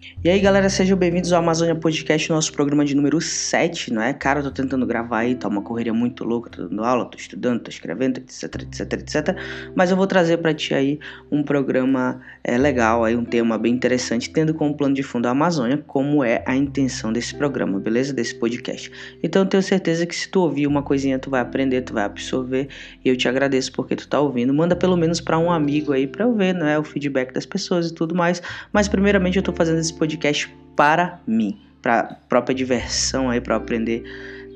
E aí, galera, sejam bem-vindos ao Amazônia Podcast, nosso programa de número 7, não é? Cara, eu tô tentando gravar aí, tá uma correria muito louca, tô dando aula, tô estudando, tô escrevendo, etc, etc, etc. Mas eu vou trazer para ti aí um programa é, legal, aí um tema bem interessante, tendo como plano de fundo a Amazônia, como é a intenção desse programa, beleza? Desse podcast. Então eu tenho certeza que se tu ouvir uma coisinha, tu vai aprender, tu vai absorver, e eu te agradeço porque tu tá ouvindo. Manda pelo menos para um amigo aí pra eu ver, não é? O feedback das pessoas e tudo mais. Mas primeiramente eu tô fazendo esse podcast para mim, para própria diversão aí para aprender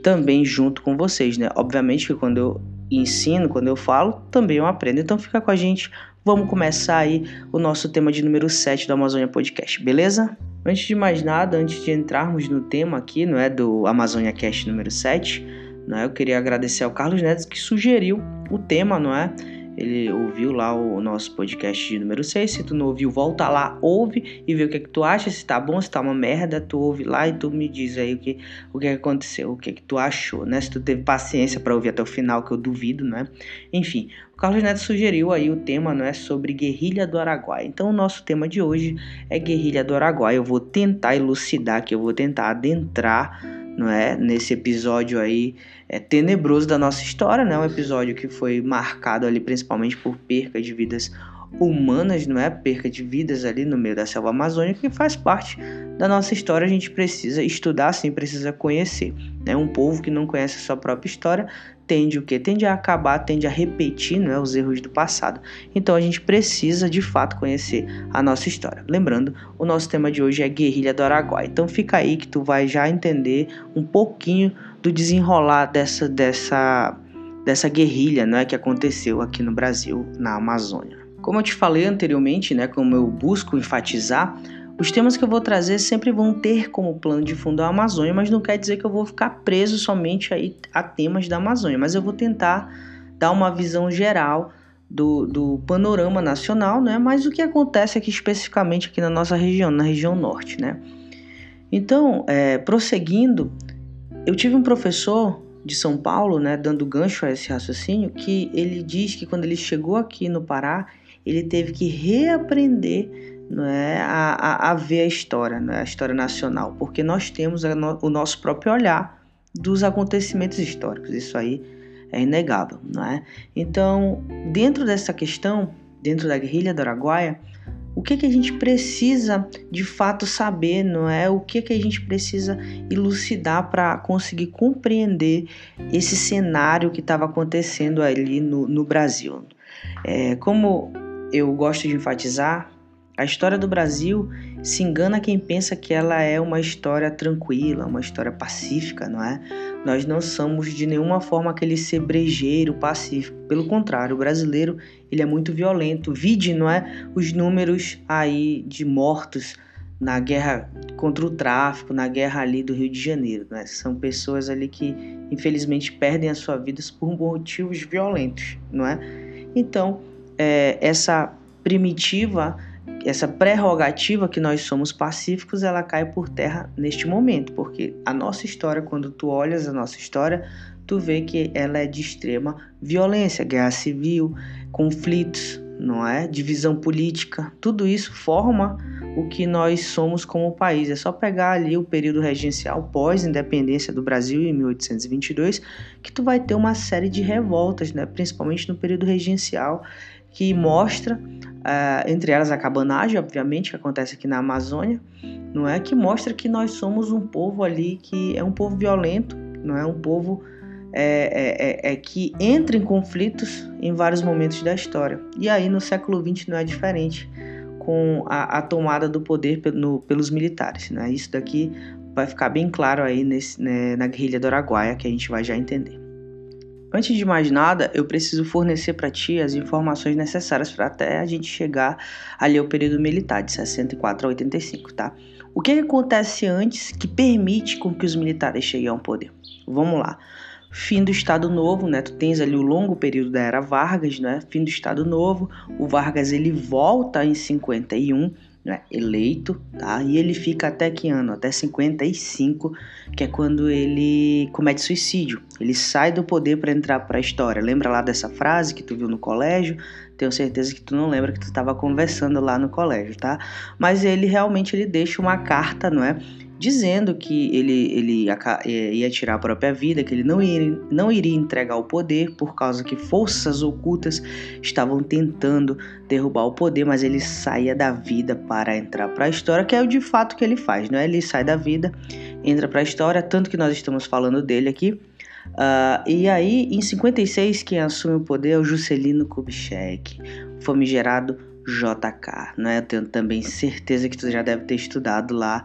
também junto com vocês, né? Obviamente que quando eu ensino, quando eu falo, também eu aprendo. Então fica com a gente. Vamos começar aí o nosso tema de número 7 do Amazônia Podcast, beleza? Antes de mais nada, antes de entrarmos no tema aqui, não é do Amazônia Cast número 7, não é? Eu queria agradecer ao Carlos Neves que sugeriu o tema, não é? Ele ouviu lá o nosso podcast de número 6. Se tu não ouviu, volta lá, ouve e vê o que, é que tu acha, se tá bom, se tá uma merda, tu ouve lá e tu me diz aí o que, o que aconteceu, o que, que tu achou, né? Se tu teve paciência para ouvir até o final, que eu duvido, né? Enfim, o Carlos Neto sugeriu aí o tema, não é, sobre guerrilha do Araguaia. Então o nosso tema de hoje é guerrilha do Araguaia. Eu vou tentar elucidar, que eu vou tentar adentrar não é? Nesse episódio aí é, tenebroso da nossa história, né? Um episódio que foi marcado ali principalmente por perca de vidas humanas, não é? Perca de vidas ali no meio da selva amazônica, que faz parte da nossa história. A gente precisa estudar, sim, precisa conhecer. Né? Um povo que não conhece a sua própria história tende o que? Tende a acabar, tende a repetir né, os erros do passado. Então a gente precisa de fato conhecer a nossa história. Lembrando, o nosso tema de hoje é guerrilha do Araguaia. Então fica aí que tu vai já entender um pouquinho do desenrolar dessa dessa dessa guerrilha, né, que aconteceu aqui no Brasil, na Amazônia. Como eu te falei anteriormente, né, como eu busco enfatizar, os temas que eu vou trazer sempre vão ter como plano de fundo a Amazônia, mas não quer dizer que eu vou ficar preso somente aí a temas da Amazônia, mas eu vou tentar dar uma visão geral do, do panorama nacional, né? Mas o que acontece aqui especificamente aqui na nossa região, na região norte, né? Então, é, prosseguindo, eu tive um professor de São Paulo, né, dando gancho a esse raciocínio, que ele diz que quando ele chegou aqui no Pará, ele teve que reaprender não é, a, a, a ver a história, é, a história nacional, porque nós temos no, o nosso próprio olhar dos acontecimentos históricos, isso aí é inegável, não é? Então, dentro dessa questão, dentro da guerrilha do Araguaia, o que, que a gente precisa de fato saber, não é? O que, que a gente precisa elucidar para conseguir compreender esse cenário que estava acontecendo ali no, no Brasil? É, como eu gosto de enfatizar, a história do Brasil se engana quem pensa que ela é uma história tranquila, uma história pacífica, não é? Nós não somos de nenhuma forma aquele ser brejeiro, pacífico. Pelo contrário, o brasileiro ele é muito violento. Vide, não é? Os números aí de mortos na guerra contra o tráfico, na guerra ali do Rio de Janeiro. Né? São pessoas ali que infelizmente perdem a sua vida por motivos violentos, não é? Então, é, essa primitiva essa prerrogativa que nós somos pacíficos, ela cai por terra neste momento, porque a nossa história, quando tu olhas a nossa história, tu vê que ela é de extrema violência, guerra civil, conflitos, não é? Divisão política, tudo isso forma o que nós somos como país. É só pegar ali o período regencial pós-independência do Brasil em 1822, que tu vai ter uma série de revoltas, né? Principalmente no período regencial, que mostra Uh, entre elas a cabanagem, obviamente, que acontece aqui na Amazônia, não é? Que mostra que nós somos um povo ali que é um povo violento, não é? Um povo é, é, é, é que entra em conflitos em vários momentos da história. E aí no século XX não é diferente com a, a tomada do poder no, pelos militares, né? Isso daqui vai ficar bem claro aí nesse, né, na guerrilha do Araguaia, que a gente vai já entender. Antes de mais nada, eu preciso fornecer para ti as informações necessárias para até a gente chegar ali ao período militar, de 64 a 85, tá? O que, acontece antes que permite com que os militares cheguem ao poder? Vamos lá. Fim do Estado Novo, né? Tu tens ali o longo período da era Vargas, né? Fim do Estado Novo. O Vargas ele volta em 51 né, eleito, tá? E ele fica até que ano? Até 55, que é quando ele comete suicídio. Ele sai do poder para entrar para a história. Lembra lá dessa frase que tu viu no colégio? Tenho certeza que tu não lembra que tu estava conversando lá no colégio, tá? Mas ele realmente ele deixa uma carta, não é? Dizendo que ele, ele é, ia tirar a própria vida, que ele não iria, não iria entregar o poder por causa que forças ocultas estavam tentando derrubar o poder, mas ele saía da vida para entrar para a história, que é o de fato que ele faz, não é? Ele sai da vida, entra para a história, tanto que nós estamos falando dele aqui. Uh, e aí, em 56, quem assume o poder é o Juscelino Kubitschek, famigerado JK, né? Eu tenho também certeza que tu já deve ter estudado lá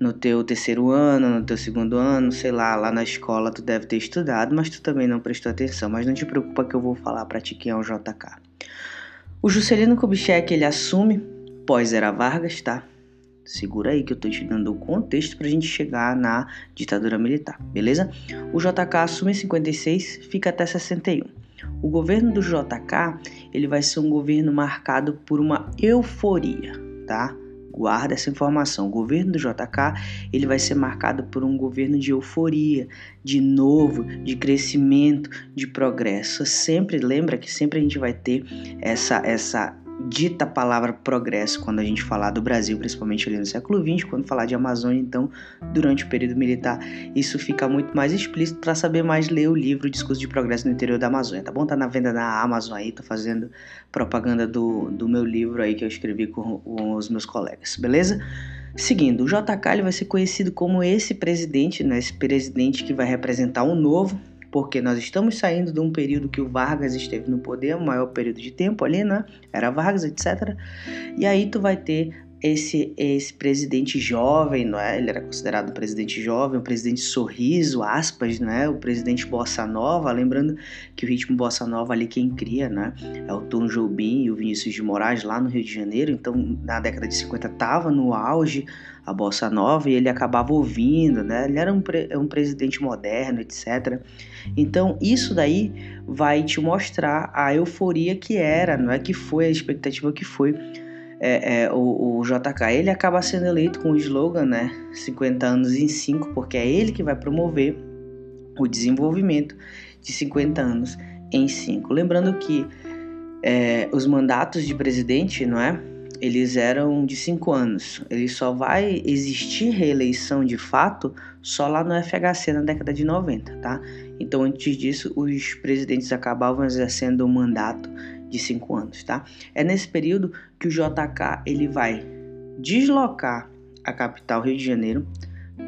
no teu terceiro ano, no teu segundo ano, sei lá, lá na escola tu deve ter estudado, mas tu também não prestou atenção. Mas não te preocupa que eu vou falar para ti quem é o JK. O Juscelino Kubitschek, ele assume pós-era Vargas, tá? Segura aí que eu tô te dando o contexto pra gente chegar na ditadura militar, beleza? O JK assume em 56, fica até 61. O governo do JK, ele vai ser um governo marcado por uma euforia, tá? Guarda essa informação. O governo do JK ele vai ser marcado por um governo de euforia, de novo, de crescimento, de progresso. Sempre lembra que sempre a gente vai ter essa essa dita palavra progresso quando a gente falar do Brasil, principalmente ali no século XX, quando falar de Amazônia, então, durante o período militar, isso fica muito mais explícito. Para saber mais, ler o livro Discurso de Progresso no Interior da Amazônia, tá bom? Tá na venda na Amazon aí, tô fazendo propaganda do, do meu livro aí que eu escrevi com, com os meus colegas, beleza? Seguindo, o JK ele vai ser conhecido como esse presidente, né, esse presidente que vai representar um novo porque nós estamos saindo de um período que o Vargas esteve no poder, o maior período de tempo ali, né? Era Vargas, etc. E aí tu vai ter esse, esse presidente jovem, não é? Ele era considerado um presidente jovem, um presidente sorriso, aspas, não é? O presidente bossa nova, lembrando que o ritmo bossa nova ali quem cria, né? É o Tom Jobim e o Vinícius de Moraes lá no Rio de Janeiro, então na década de 50 tava no auge a bossa nova e ele acabava ouvindo, né? Ele era um, pre um presidente moderno, etc. Então isso daí vai te mostrar a euforia que era, não é que foi a expectativa que foi é, é, o, o, JK ele acaba sendo eleito com o slogan, né? 50 anos em 5, porque é ele que vai promover o desenvolvimento de 50 anos em 5. Lembrando que é, os mandatos de presidente, não é? Eles eram de 5 anos. Ele só vai existir reeleição de fato só lá no FHC na década de 90, tá? Então, antes disso, os presidentes acabavam exercendo o mandato de 5 anos, tá? É nesse período que o JK ele vai deslocar a capital Rio de Janeiro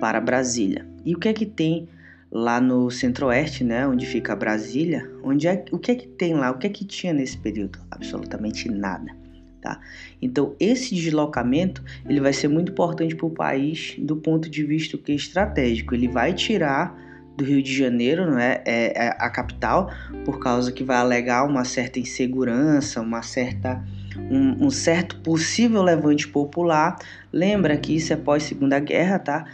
para Brasília. E o que é que tem lá no Centro-Oeste, né, onde fica Brasília? Onde é o que é que tem lá? O que é que tinha nesse período? Absolutamente nada. Tá? Então esse deslocamento ele vai ser muito importante para o país do ponto de vista que é estratégico. Ele vai tirar do Rio de Janeiro, não é? é? é, a capital, por causa que vai alegar uma certa insegurança, uma certa um, um certo possível levante popular. Lembra que isso é pós Segunda Guerra, tá?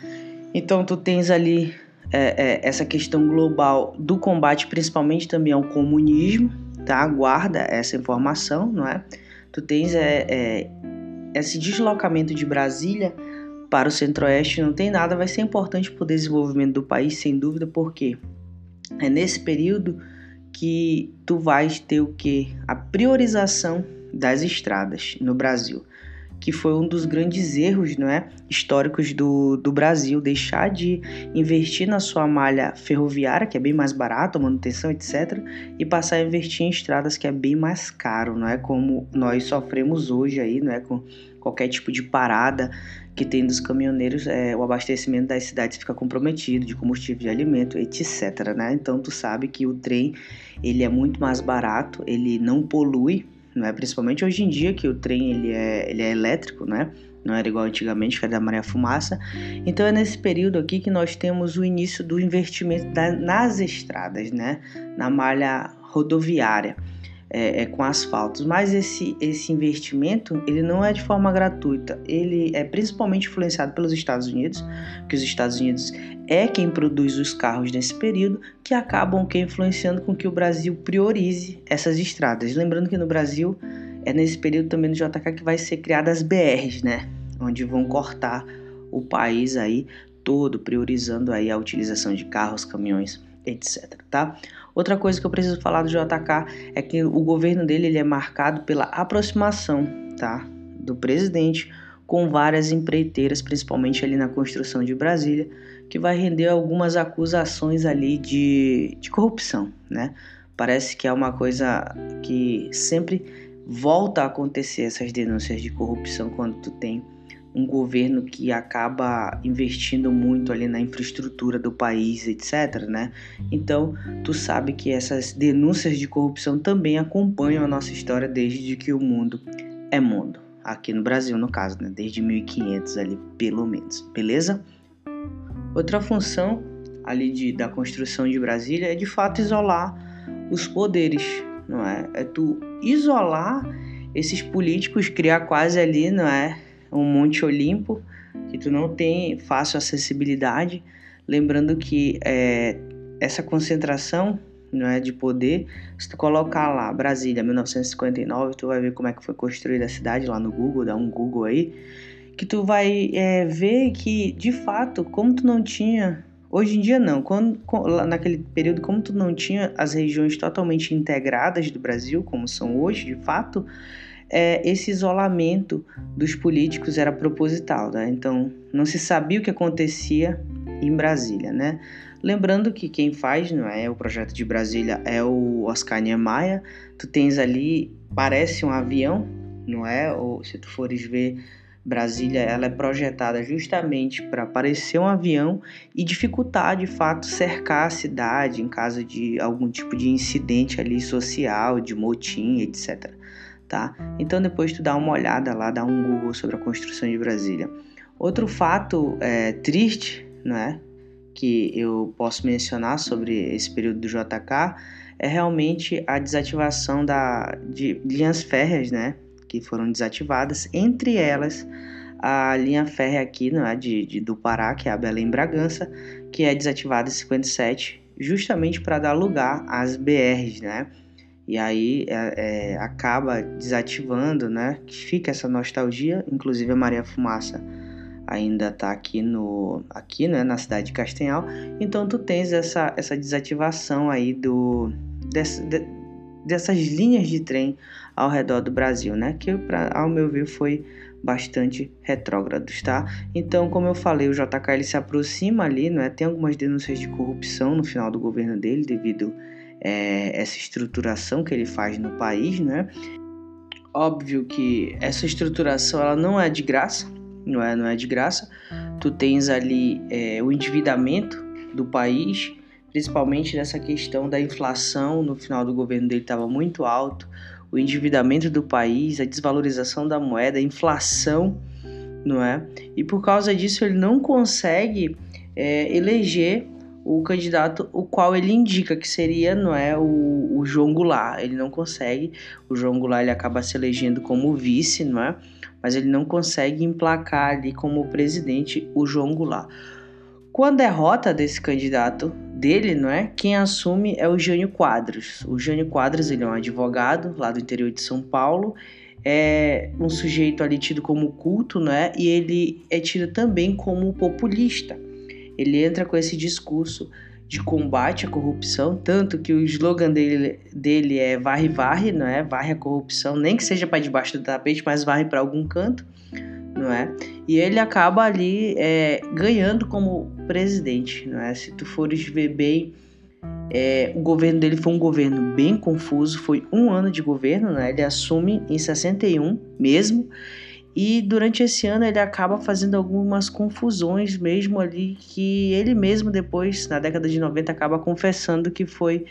Então tu tens ali é, é, essa questão global do combate, principalmente também ao comunismo, tá? Guarda essa informação, não é? Tu tens é, é esse deslocamento de Brasília para o Centro-Oeste não tem nada, vai ser importante para o desenvolvimento do país, sem dúvida, porque é nesse período que tu vais ter o que? A priorização das estradas no Brasil, que foi um dos grandes erros não é, históricos do, do Brasil, deixar de investir na sua malha ferroviária, que é bem mais barato, manutenção, etc., e passar a investir em estradas que é bem mais caro, não é como nós sofremos hoje aí, não é com qualquer tipo de parada que tem dos caminhoneiros, é, o abastecimento das cidades fica comprometido, de combustível, de alimento, etc. Né? Então tu sabe que o trem ele é muito mais barato, ele não polui, é principalmente hoje em dia que o trem ele é, ele é elétrico, né? não era igual antigamente, que era da maré fumaça. Então é nesse período aqui que nós temos o início do investimento da, nas estradas, né? na malha rodoviária é, é, com asfaltos, mas esse, esse investimento ele não é de forma gratuita, ele é principalmente influenciado pelos Estados Unidos, que os Estados Unidos é quem produz os carros nesse período, que acabam que influenciando com que o Brasil priorize essas estradas. Lembrando que no Brasil é nesse período também no JK que vai ser criadas as BRs, né, onde vão cortar o país aí todo, priorizando aí a utilização de carros, caminhões, etc. Tá? Outra coisa que eu preciso falar do JK é que o governo dele ele é marcado pela aproximação, tá, do presidente com várias empreiteiras, principalmente ali na construção de Brasília, que vai render algumas acusações ali de, de corrupção, né? Parece que é uma coisa que sempre volta a acontecer essas denúncias de corrupção quando tu tem um governo que acaba investindo muito ali na infraestrutura do país, etc, né? Então, tu sabe que essas denúncias de corrupção também acompanham a nossa história desde que o mundo é mundo. Aqui no Brasil, no caso, né? Desde 1500 ali, pelo menos. Beleza? Outra função ali de, da construção de Brasília é de fato isolar os poderes, não é? É tu isolar esses políticos, criar quase ali, não é? Um Monte Olimpo que tu não tem fácil acessibilidade. Lembrando que é, essa concentração não é de poder, se tu colocar lá Brasília 1959, tu vai ver como é que foi construída a cidade lá no Google, dá um Google aí, que tu vai é, ver que de fato, como tu não tinha Hoje em dia não, quando, naquele período como tu não tinha as regiões totalmente integradas do Brasil, como são hoje, de fato, é, esse isolamento dos políticos era proposital, né? Então não se sabia o que acontecia em Brasília, né? Lembrando que quem faz, não é, o projeto de Brasília é o Oscar Niemeyer. Tu tens ali, parece um avião, não é? Ou se tu fores ver Brasília ela é projetada justamente para parecer um avião e dificultar de fato cercar a cidade em caso de algum tipo de incidente ali social, de motim, etc. Tá? Então depois tu dá uma olhada lá, dá um Google sobre a construção de Brasília. Outro fato é, triste, né, que eu posso mencionar sobre esse período do JK é realmente a desativação da, de linhas férreas, né, que foram desativadas, entre elas a linha férrea aqui né, de, de, do Pará, que é a Belém Bragança, que é desativada em 57, justamente para dar lugar às BRs, né? E aí é, é, acaba desativando, né? Fica essa nostalgia, inclusive a Maria Fumaça ainda está aqui no aqui né, na cidade de Castanhal então tu tens essa, essa desativação aí do desse, de, dessas linhas de trem ao redor do Brasil, né? Que pra, ao meu ver foi bastante retrógrados, tá? Então, como eu falei, o JK ele se aproxima ali, não é? Tem algumas denúncias de corrupção no final do governo dele devido é, essa estruturação que ele faz no país, né? Óbvio que essa estruturação ela não é de graça, não é, não é de graça. Tu tens ali é, o endividamento do país, principalmente nessa questão da inflação no final do governo dele estava muito alto, o endividamento do país, a desvalorização da moeda, a inflação, não é? E por causa disso ele não consegue é, eleger o candidato o qual ele indica que seria não é o, o João Goulart ele não consegue o João Goulart ele acaba se elegendo como vice não é mas ele não consegue emplacar ali como presidente o João Goulart com a derrota desse candidato dele, não é? Quem assume é o Jânio Quadros. O Jânio Quadros, ele é um advogado lá do interior de São Paulo, é um sujeito ali tido como culto, não é? E ele é tido também como populista. Ele entra com esse discurso de combate à corrupção, tanto que o slogan dele, dele é varre varre, não é? Varre a corrupção, nem que seja para debaixo do tapete, mas varre para algum canto não é? E ele acaba ali é, ganhando como presidente, não é? Se tu fores ver bem, é, o governo dele foi um governo bem confuso, foi um ano de governo, né? Ele assume em 61 mesmo, e durante esse ano ele acaba fazendo algumas confusões mesmo ali que ele mesmo depois, na década de 90, acaba confessando que foi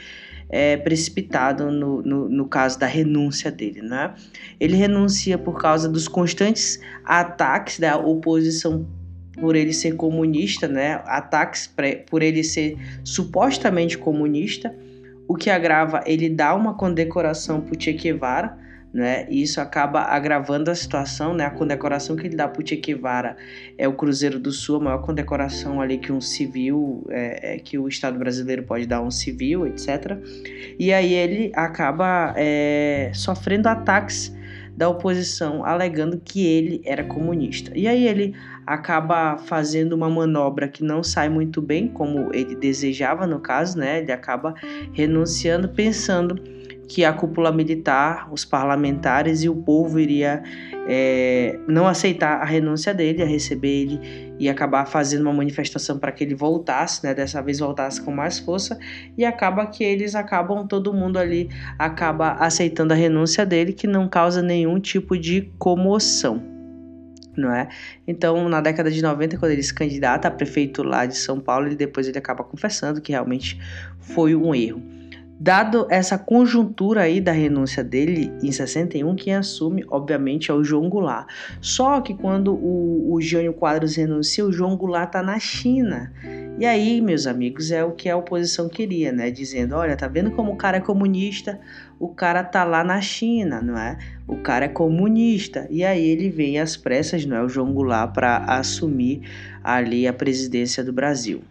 é, precipitado no, no, no, caso da renúncia dele. Né? Ele renuncia por causa dos constantes ataques da oposição por ele ser comunista, né? ataques por ele ser supostamente comunista, o que agrava, ele dá uma condecoração para o Che Guevara, né? E isso acaba agravando a situação, né? A condecoração que ele dá Che Guevara é o Cruzeiro do Sul, a maior condecoração ali que um civil, é, é, que o Estado brasileiro pode dar a um civil, etc. E aí ele acaba é, sofrendo ataques da oposição, alegando que ele era comunista. E aí ele acaba fazendo uma manobra que não sai muito bem, como ele desejava no caso, né? Ele acaba renunciando pensando que a cúpula militar, os parlamentares e o povo iria é, não aceitar a renúncia dele, a receber ele e acabar fazendo uma manifestação para que ele voltasse, né? Dessa vez voltasse com mais força e acaba que eles acabam todo mundo ali acaba aceitando a renúncia dele, que não causa nenhum tipo de comoção. É? Então, na década de 90, quando ele se candidata a prefeito lá de São Paulo, ele depois ele acaba confessando que realmente foi um erro. Dado essa conjuntura aí da renúncia dele em 61, quem assume, obviamente, é o João Goulart. Só que quando o, o Jânio Quadros renuncia, o João Goulart tá na China. E aí, meus amigos, é o que a oposição queria, né? Dizendo, olha, tá vendo como o cara é comunista? O cara tá lá na China, não é? O cara é comunista. E aí ele vem às pressas, não é? O João Goulart para assumir ali a presidência do Brasil.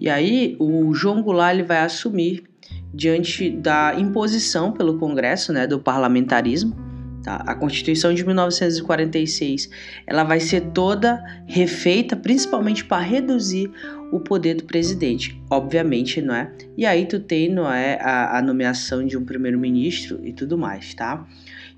E aí o João Goulart ele vai assumir diante da imposição pelo Congresso, né, do parlamentarismo. Tá? A Constituição de 1946 ela vai ser toda refeita, principalmente para reduzir o poder do presidente, obviamente, não é? E aí tu tem, não é, a, a nomeação de um primeiro-ministro e tudo mais, tá?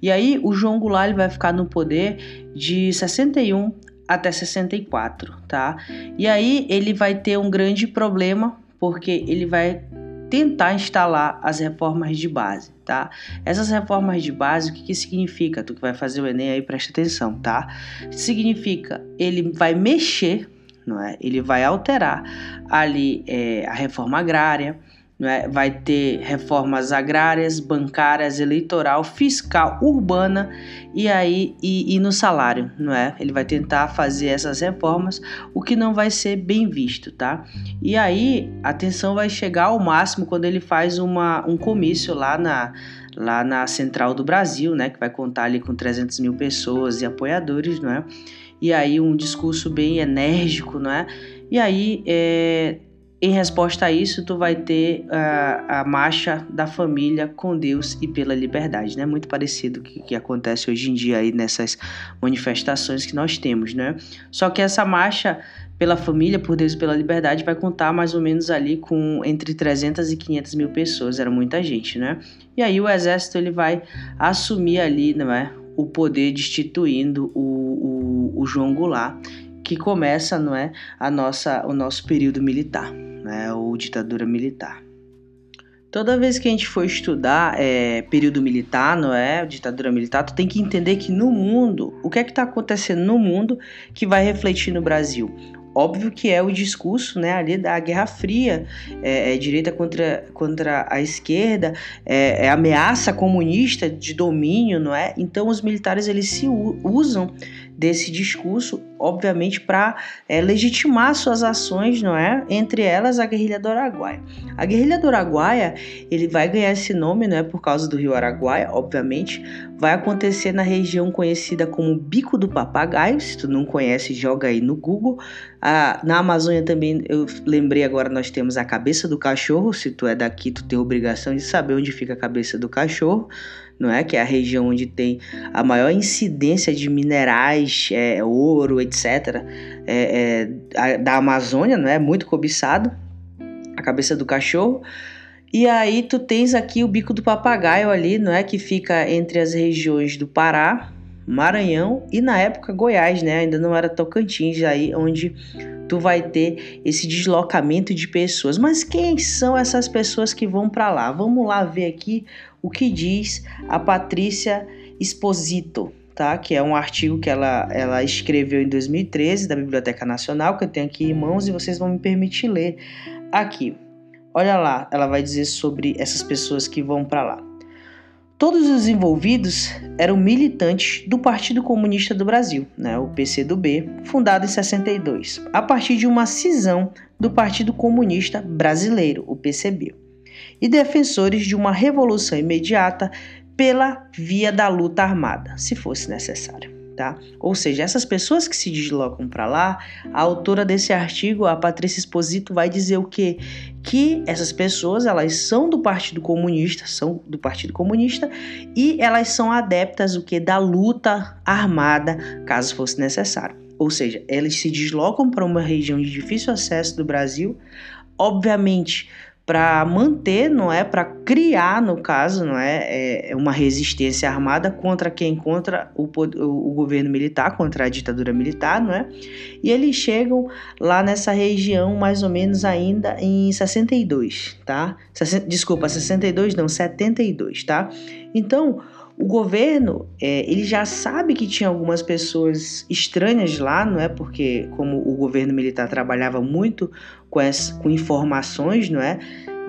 E aí o João Goulart ele vai ficar no poder de 61 até 64, tá? E aí ele vai ter um grande problema porque ele vai tentar instalar as reformas de base, tá? Essas reformas de base, o que, que significa? Tu que vai fazer o Enem aí, presta atenção, tá? Significa, ele vai mexer, não é? Ele vai alterar ali é, a reforma agrária, é? vai ter reformas agrárias, bancárias, eleitoral, fiscal, urbana e aí e, e, no salário, não é? Ele vai tentar fazer essas reformas, o que não vai ser bem visto, tá? E aí a tensão vai chegar ao máximo quando ele faz uma, um comício lá na lá na Central do Brasil, né? Que vai contar ali com 300 mil pessoas e apoiadores, não é? E aí um discurso bem enérgico, não é? E aí é, em resposta a isso, tu vai ter a, a marcha da família com Deus e pela liberdade, né? Muito parecido que, que acontece hoje em dia aí nessas manifestações que nós temos, né? Só que essa marcha pela família, por Deus e pela liberdade, vai contar mais ou menos ali com entre 300 e 500 mil pessoas, era muita gente, né? E aí o exército ele vai assumir ali, não é? O poder destituindo o, o, o João Goulart, que começa, não é, a nossa, o nosso período militar né, ou ditadura militar. Toda vez que a gente for estudar é, período militar, não é? Ditadura militar, tu tem que entender que no mundo, o que é que está acontecendo no mundo que vai refletir no Brasil? Óbvio que é o discurso né, ali da Guerra Fria, é, é direita contra, contra a esquerda, é, é, ameaça comunista de domínio, não é? Então os militares eles se usam desse discurso, obviamente, para é, legitimar suas ações, não é? Entre elas a guerrilha do Araguaia. A guerrilha do Araguaia, ele vai ganhar esse nome, não é por causa do rio Araguaia, obviamente, vai acontecer na região conhecida como Bico do Papagaio. Se tu não conhece, joga aí no Google. Ah, na Amazônia também, eu lembrei agora, nós temos a cabeça do cachorro. Se tu é daqui, tu tem obrigação de saber onde fica a cabeça do cachorro não é? Que é a região onde tem a maior incidência de minerais, é, ouro, etc. É, é, da Amazônia, não é? Muito cobiçado. A cabeça do cachorro. E aí tu tens aqui o bico do papagaio ali, não é? Que fica entre as regiões do Pará, Maranhão e na época Goiás, né? Ainda não era Tocantins, aí onde tu vai ter esse deslocamento de pessoas. Mas quem são essas pessoas que vão para lá? Vamos lá ver aqui o que diz a Patrícia Esposito, tá? Que é um artigo que ela, ela escreveu em 2013 da Biblioteca Nacional, que eu tenho aqui em mãos e vocês vão me permitir ler aqui. Olha lá, ela vai dizer sobre essas pessoas que vão para lá. Todos os envolvidos eram militantes do Partido Comunista do Brasil, né, o PCdoB, fundado em 62, a partir de uma cisão do Partido Comunista Brasileiro, o PCB e defensores de uma revolução imediata pela via da luta armada, se fosse necessário. tá? Ou seja, essas pessoas que se deslocam para lá, a autora desse artigo, a Patrícia Exposito, vai dizer o quê? Que essas pessoas, elas são do Partido Comunista, são do Partido Comunista e elas são adeptas o que da luta armada, caso fosse necessário. Ou seja, elas se deslocam para uma região de difícil acesso do Brasil, obviamente para manter, não é, para criar, no caso, não é, é, uma resistência armada contra quem contra o, o, o, governo militar, contra a ditadura militar, não é? E eles chegam lá nessa região mais ou menos ainda em 62, tá? Desculpa, 62 não, 72, tá? Então, o governo, é, ele já sabe que tinha algumas pessoas estranhas lá, não é? Porque como o governo militar trabalhava muito com, com informações, não é?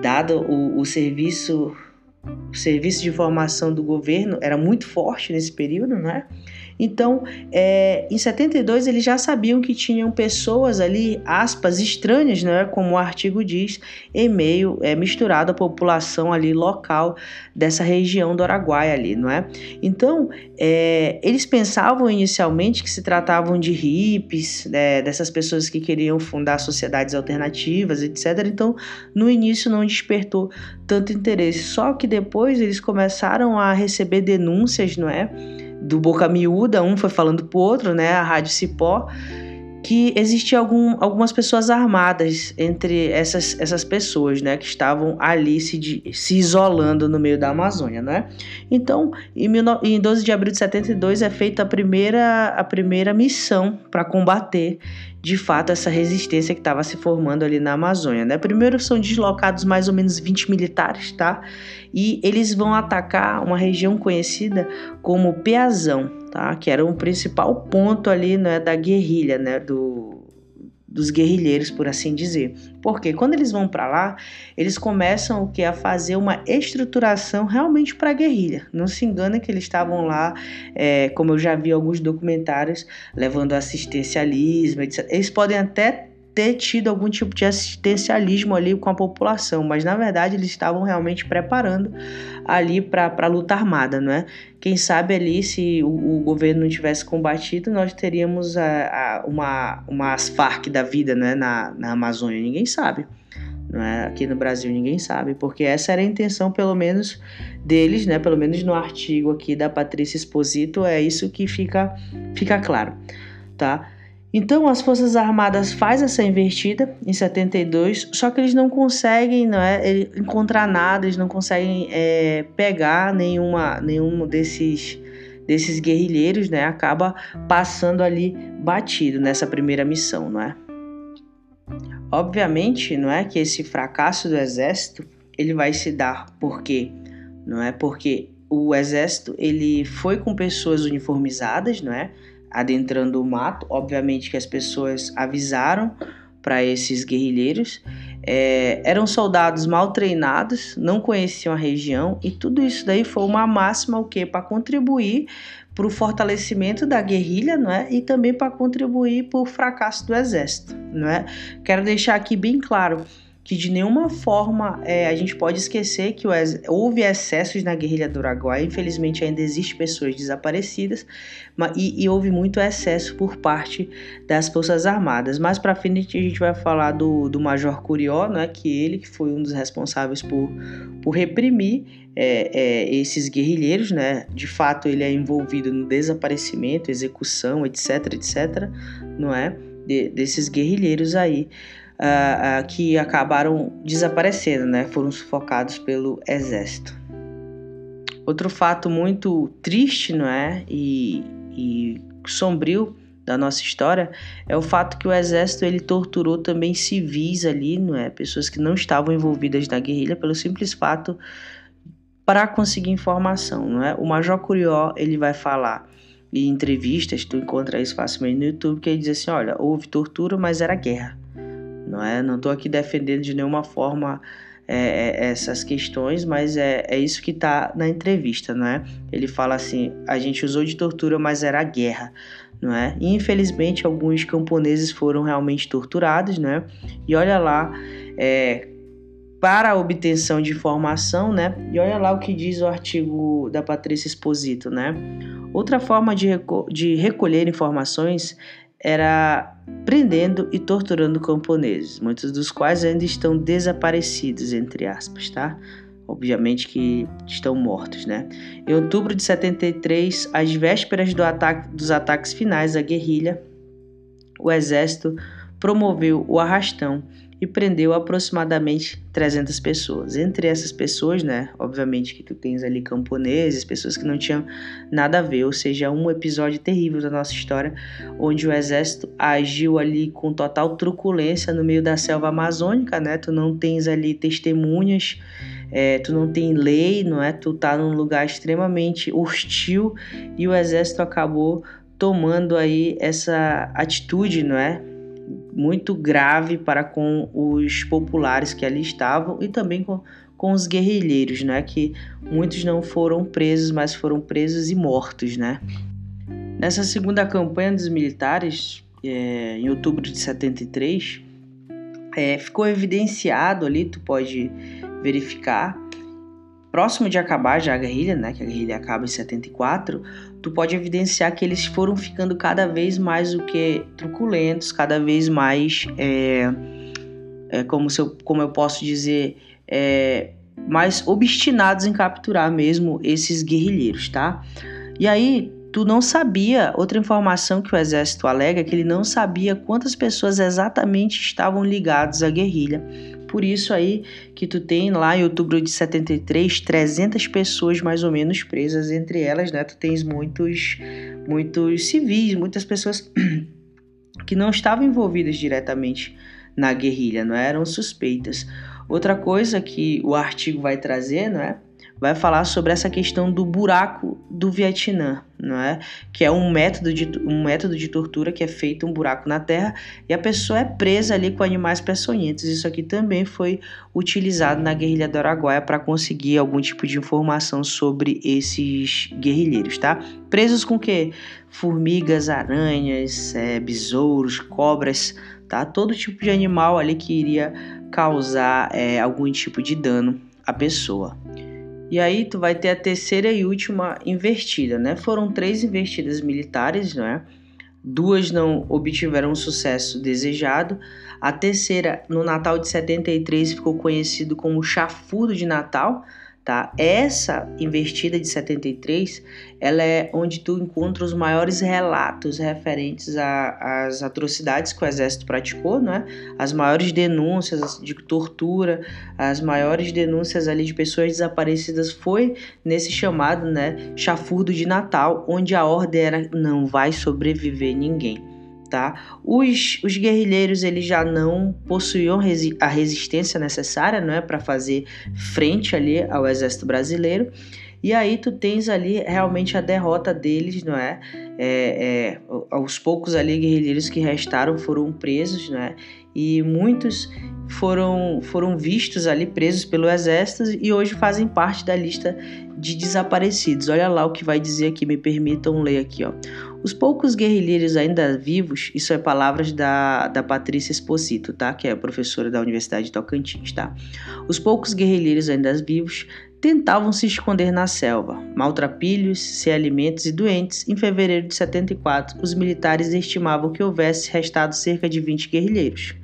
Dado o, o serviço o serviço de informação do governo era muito forte nesse período, não é? Então, é, em 72 eles já sabiam que tinham pessoas ali, aspas, estranhas, né, como o artigo diz, em meio é, misturado à população ali local dessa região do Araguaia ali, não é? Então, é, eles pensavam inicialmente que se tratavam de hippies, né, dessas pessoas que queriam fundar sociedades alternativas, etc. Então, no início não despertou tanto interesse. Só que depois eles começaram a receber denúncias, não é? do Boca Miúda, um foi falando pro outro, né, a Rádio Cipó, que existia algum, algumas pessoas armadas entre essas, essas pessoas, né, que estavam ali se, se isolando no meio da Amazônia, né? Então, em, em 12 de abril de 72 é feita a primeira, a primeira missão para combater de fato essa resistência que estava se formando ali na Amazônia. Né? Primeiro são deslocados mais ou menos 20 militares, tá? E eles vão atacar uma região conhecida como Peazão, tá? Que era o principal ponto ali né, da guerrilha, né? Do, dos guerrilheiros, por assim dizer. Porque quando eles vão para lá, eles começam o que a fazer uma estruturação realmente para a guerrilha. Não se engana que eles estavam lá, é, como eu já vi alguns documentários, levando assistencialismo, etc. Eles podem até ter tido algum tipo de assistencialismo ali com a população, mas na verdade eles estavam realmente preparando ali para a luta armada, não é? Quem sabe ali, se o, o governo não tivesse combatido, nós teríamos a, a, uma, umas Farc da vida né, na, na Amazônia, ninguém sabe. É? Aqui no Brasil ninguém sabe, porque essa era a intenção, pelo menos, deles, né? Pelo menos no artigo aqui da Patrícia Exposito, é isso que fica, fica claro, tá? Então as Forças Armadas faz essa invertida em 72, só que eles não conseguem não é, encontrar nada, eles não conseguem é, pegar nenhuma, nenhum desses, desses guerrilheiros, né? Acaba passando ali batido nessa primeira missão, não é? Obviamente, não é que esse fracasso do exército ele vai se dar porque não é porque o exército ele foi com pessoas uniformizadas, não é? Adentrando o mato. Obviamente que as pessoas avisaram para esses guerrilheiros. É, eram soldados mal treinados, não conheciam a região e tudo isso daí foi uma máxima o que para contribuir para o fortalecimento da guerrilha, não é? E também para contribuir para o fracasso do exército, não é? Quero deixar aqui bem claro que de nenhuma forma é, a gente pode esquecer que houve excessos na guerrilha do Uruguai, infelizmente ainda existem pessoas desaparecidas e, e, houve muito excesso por parte das Forças Armadas. Mais para frente a gente vai falar do, do Major Curió, né, que ele que foi um dos responsáveis por, por reprimir é, é, esses guerrilheiros, né? De fato ele é envolvido no desaparecimento, execução, etc, etc, não é? De, desses guerrilheiros aí uh, que acabaram desaparecendo, né? Foram sufocados pelo exército. Outro fato muito triste, não é? E, e sombrio da nossa história é o fato que o exército ele torturou também civis ali, não é? Pessoas que não estavam envolvidas na guerrilha pelo simples fato para conseguir informação, não é? O Major Curió, ele vai falar em entrevistas, tu encontra isso facilmente no YouTube, que ele diz assim, olha, houve tortura, mas era guerra não é? Não estou aqui defendendo de nenhuma forma é, é, essas questões, mas é, é isso que está na entrevista, não é? Ele fala assim: a gente usou de tortura, mas era guerra, não é? E, infelizmente, alguns camponeses foram realmente torturados, né? E olha lá, é, para a obtenção de informação, né? E olha lá o que diz o artigo da Patrícia Exposito, né? Outra forma de, reco de recolher informações era prendendo e torturando camponeses, muitos dos quais ainda estão desaparecidos, entre aspas, tá? Obviamente que estão mortos, né? Em outubro de 73, às vésperas do ataque, dos ataques finais à guerrilha, o exército promoveu o arrastão e prendeu aproximadamente 300 pessoas. Entre essas pessoas, né, obviamente que tu tens ali camponeses, pessoas que não tinham nada a ver, ou seja, um episódio terrível da nossa história, onde o exército agiu ali com total truculência no meio da selva amazônica, né? Tu não tens ali testemunhas, é, tu não tem lei, não é? Tu tá num lugar extremamente hostil e o exército acabou tomando aí essa atitude, não é? Muito grave para com os populares que ali estavam e também com, com os guerrilheiros, né? Que muitos não foram presos, mas foram presos e mortos, né? Nessa segunda campanha dos militares, é, em outubro de 73, é, ficou evidenciado ali, tu pode verificar, próximo de acabar já a guerrilha, né, que a guerrilha acaba em 74, tu pode evidenciar que eles foram ficando cada vez mais o que truculentos, cada vez mais, é, é, como, se eu, como eu posso dizer, é, mais obstinados em capturar mesmo esses guerrilheiros, tá? E aí tu não sabia, outra informação que o exército alega é que ele não sabia quantas pessoas exatamente estavam ligadas à guerrilha por isso aí que tu tem lá em outubro de 73 300 pessoas mais ou menos presas, entre elas, né, tu tens muitos muitos civis, muitas pessoas que não estavam envolvidas diretamente na guerrilha, não eram suspeitas. Outra coisa que o artigo vai trazer, não é? Vai falar sobre essa questão do buraco do Vietnã, não é? Que é um método de, um método de tortura que é feito um buraco na terra e a pessoa é presa ali com animais peçonhentos. Isso aqui também foi utilizado na guerrilha do Araguaia para conseguir algum tipo de informação sobre esses guerrilheiros, tá? Presos com que? Formigas, aranhas, é, besouros, cobras, tá? Todo tipo de animal ali que iria causar é, algum tipo de dano à pessoa. E aí tu vai ter a terceira e última invertida, né? Foram três invertidas militares, não é? Duas não obtiveram o sucesso desejado. A terceira, no Natal de 73, ficou conhecido como Chafurdo de Natal, tá? Essa investida de 73, ela é onde tu encontra os maiores relatos referentes às atrocidades que o exército praticou, né? As maiores denúncias de tortura, as maiores denúncias ali de pessoas desaparecidas foi nesse chamado, né, chafurdo de Natal, onde a ordem era não vai sobreviver ninguém tá? Os, os guerrilheiros eles já não possuíam resi a resistência necessária, não é, para fazer frente ali ao exército brasileiro. E aí tu tens ali realmente a derrota deles, não é? é, é os poucos ali guerrilheiros que restaram foram presos, não é? E muitos foram, foram vistos ali presos pelo exército e hoje fazem parte da lista de desaparecidos. Olha lá o que vai dizer aqui, me permitam ler aqui, ó. Os poucos guerrilheiros ainda vivos, isso é palavras da, da Patrícia Esposito, tá? Que é professora da Universidade de Tocantins, tá? Os poucos guerrilheiros ainda vivos tentavam se esconder na selva, maltrapilhos, sem alimentos e doentes. Em fevereiro de 74, os militares estimavam que houvesse restado cerca de 20 guerrilheiros.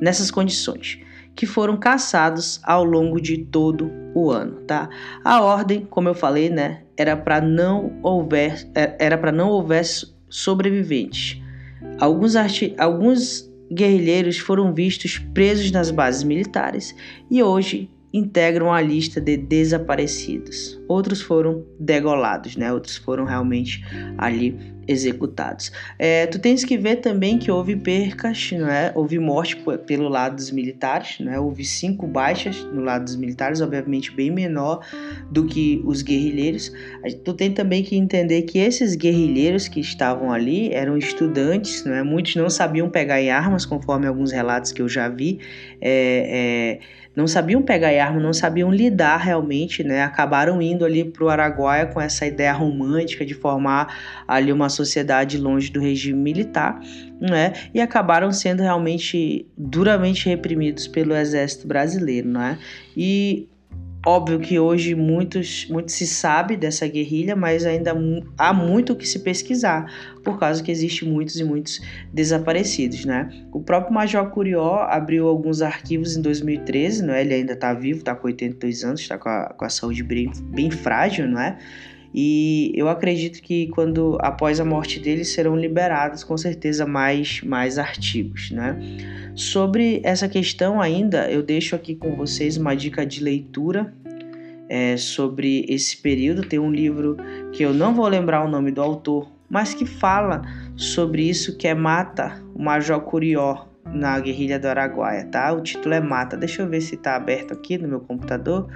Nessas condições, que foram caçados ao longo de todo o ano, tá? A ordem, como eu falei, né, era para não houver é, era para não houver sobreviventes. Alguns alguns guerrilheiros foram vistos presos nas bases militares e hoje integram a lista de desaparecidos. Outros foram degolados, né? Outros foram realmente ali executados. É, tu tens que ver também que houve percas, não é? Houve morte pelo lado dos militares, não é? Houve cinco baixas no lado dos militares, obviamente bem menor do que os guerrilheiros. Tu tem também que entender que esses guerrilheiros que estavam ali eram estudantes, não é? Muitos não sabiam pegar em armas, conforme alguns relatos que eu já vi. É, é, não sabiam pegar arma, não sabiam lidar realmente, né? Acabaram indo ali para o Araguaia com essa ideia romântica de formar ali uma sociedade longe do regime militar, né? E acabaram sendo realmente duramente reprimidos pelo exército brasileiro, né? E Óbvio que hoje muitos, muito se sabe dessa guerrilha, mas ainda há muito o que se pesquisar, por causa que existe muitos e muitos desaparecidos, né? O próprio Major Curió abriu alguns arquivos em 2013, não é? Ele ainda está vivo, está com 82 anos, está com, com a, saúde bem, bem frágil, não é? E eu acredito que quando após a morte dele serão liberados com certeza mais mais artigos, né? Sobre essa questão ainda, eu deixo aqui com vocês uma dica de leitura é, sobre esse período. Tem um livro que eu não vou lembrar o nome do autor, mas que fala sobre isso que é Mata, o Major Curió na guerrilha do Araguaia, tá? O título é Mata. Deixa eu ver se está aberto aqui no meu computador.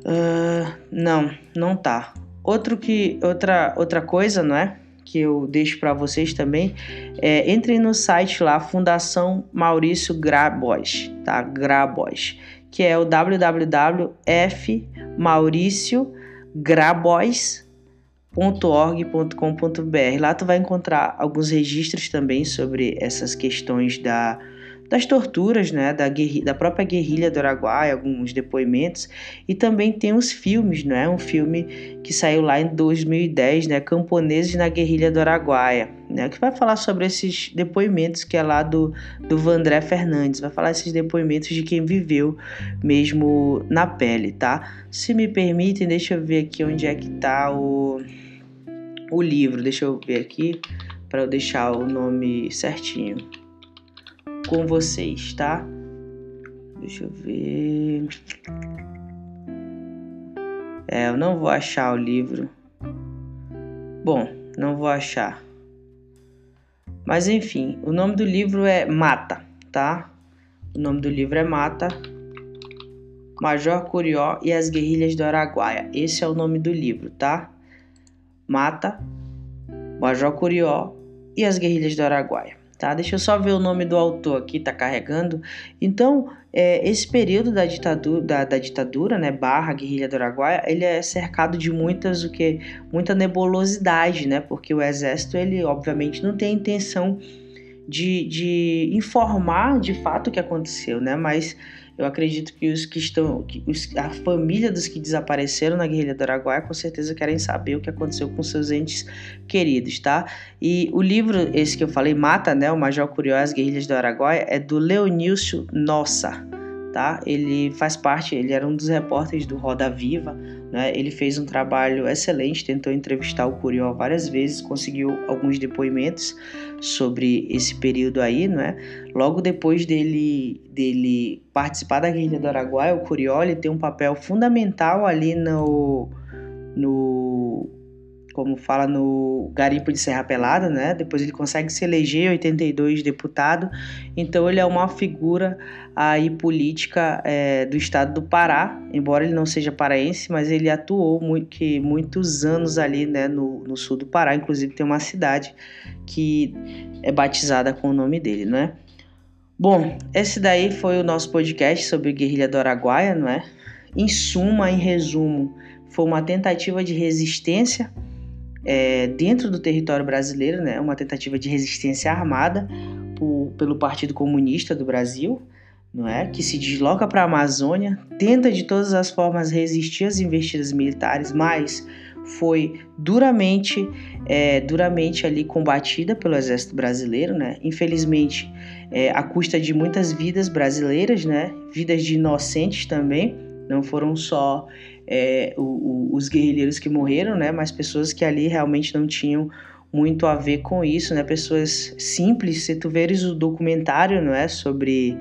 Uh, não, não tá. Outro que outra outra coisa, não é? Que eu deixo para vocês também é entrem no site lá Fundação Maurício Grabois, tá? Grabois, que é o www.fmauriciograbois.org.com.br. Lá tu vai encontrar alguns registros também sobre essas questões da das torturas, né, da, da própria guerrilha do Araguaia, alguns depoimentos, e também tem os filmes, né, um filme que saiu lá em 2010, né, Camponeses na Guerrilha do Araguaia, né, que vai falar sobre esses depoimentos que é lá do, do Vandré Fernandes, vai falar esses depoimentos de quem viveu mesmo na pele, tá? Se me permitem, deixa eu ver aqui onde é que tá o, o livro, deixa eu ver aqui para eu deixar o nome certinho com vocês, tá? Deixa eu ver. É, eu não vou achar o livro. Bom, não vou achar. Mas enfim, o nome do livro é Mata, tá? O nome do livro é Mata. Major Curió e as Guerrilhas do Araguaia. Esse é o nome do livro, tá? Mata, Major Curió e as Guerrilhas do Araguaia tá? Deixa eu só ver o nome do autor aqui, tá carregando. Então, é, esse período da ditadura, da, da, ditadura, né, barra guerrilha do Araguaia, ele é cercado de muitas, o que, muita nebulosidade, né? Porque o exército, ele obviamente não tem a intenção de, de informar de fato o que aconteceu, né? Mas eu acredito que os que estão, que os, a família dos que desapareceram na guerrilha do Araguaia com certeza querem saber o que aconteceu com seus entes queridos, tá? E o livro, esse que eu falei, Mata, né? O Major Curió as Guerrilhas do Araguaia, é do Leonício Nossa tá? Ele faz parte, ele era um dos repórteres do Roda Viva, né? Ele fez um trabalho excelente, tentou entrevistar o Curió várias vezes, conseguiu alguns depoimentos sobre esse período aí, né? Logo depois dele dele participar da guerrilha do Araguaia, o Curió ele tem um papel fundamental ali no no como fala no Garimpo de Serra Pelada, né? Depois ele consegue se eleger 82 deputado, então ele é uma figura aí política é, do estado do Pará, embora ele não seja paraense, mas ele atuou muito, que, muitos anos ali, né, no, no sul do Pará, inclusive tem uma cidade que é batizada com o nome dele, né? Bom, esse daí foi o nosso podcast sobre guerrilha do Araguaia, não é? Em suma, em resumo, foi uma tentativa de resistência é, dentro do território brasileiro, né, uma tentativa de resistência armada por, pelo Partido Comunista do Brasil, não é, que se desloca para a Amazônia, tenta de todas as formas resistir às investidas militares, mas foi duramente, é, duramente ali combatida pelo exército brasileiro, né? Infelizmente, é, à custa de muitas vidas brasileiras, né? Vidas de inocentes também. Não foram só é, o, o, os guerrilheiros que morreram, né? Mas pessoas que ali realmente não tinham muito a ver com isso, né? Pessoas simples. Se tu veres o documentário, não é, sobre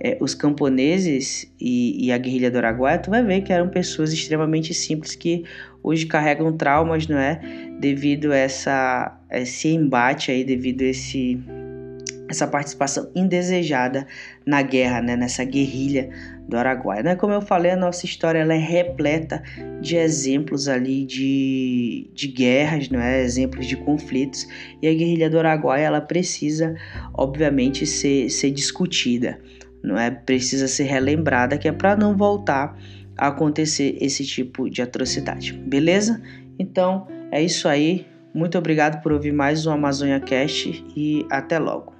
é, os camponeses e, e, a guerrilha do Araguaia, tu vai ver que eram pessoas extremamente simples que hoje carregam traumas, não é, devido a essa esse embate aí, devido a esse essa participação indesejada na guerra, né, nessa guerrilha do Araguaia. Né? Como eu falei, a nossa história ela é repleta de exemplos ali de, de guerras, não é? exemplos de conflitos, e a guerrilha do Araguaia ela precisa, obviamente, ser, ser discutida, não é? precisa ser relembrada, que é para não voltar a acontecer esse tipo de atrocidade, beleza? Então é isso aí. Muito obrigado por ouvir mais um Amazônia Cast e até logo.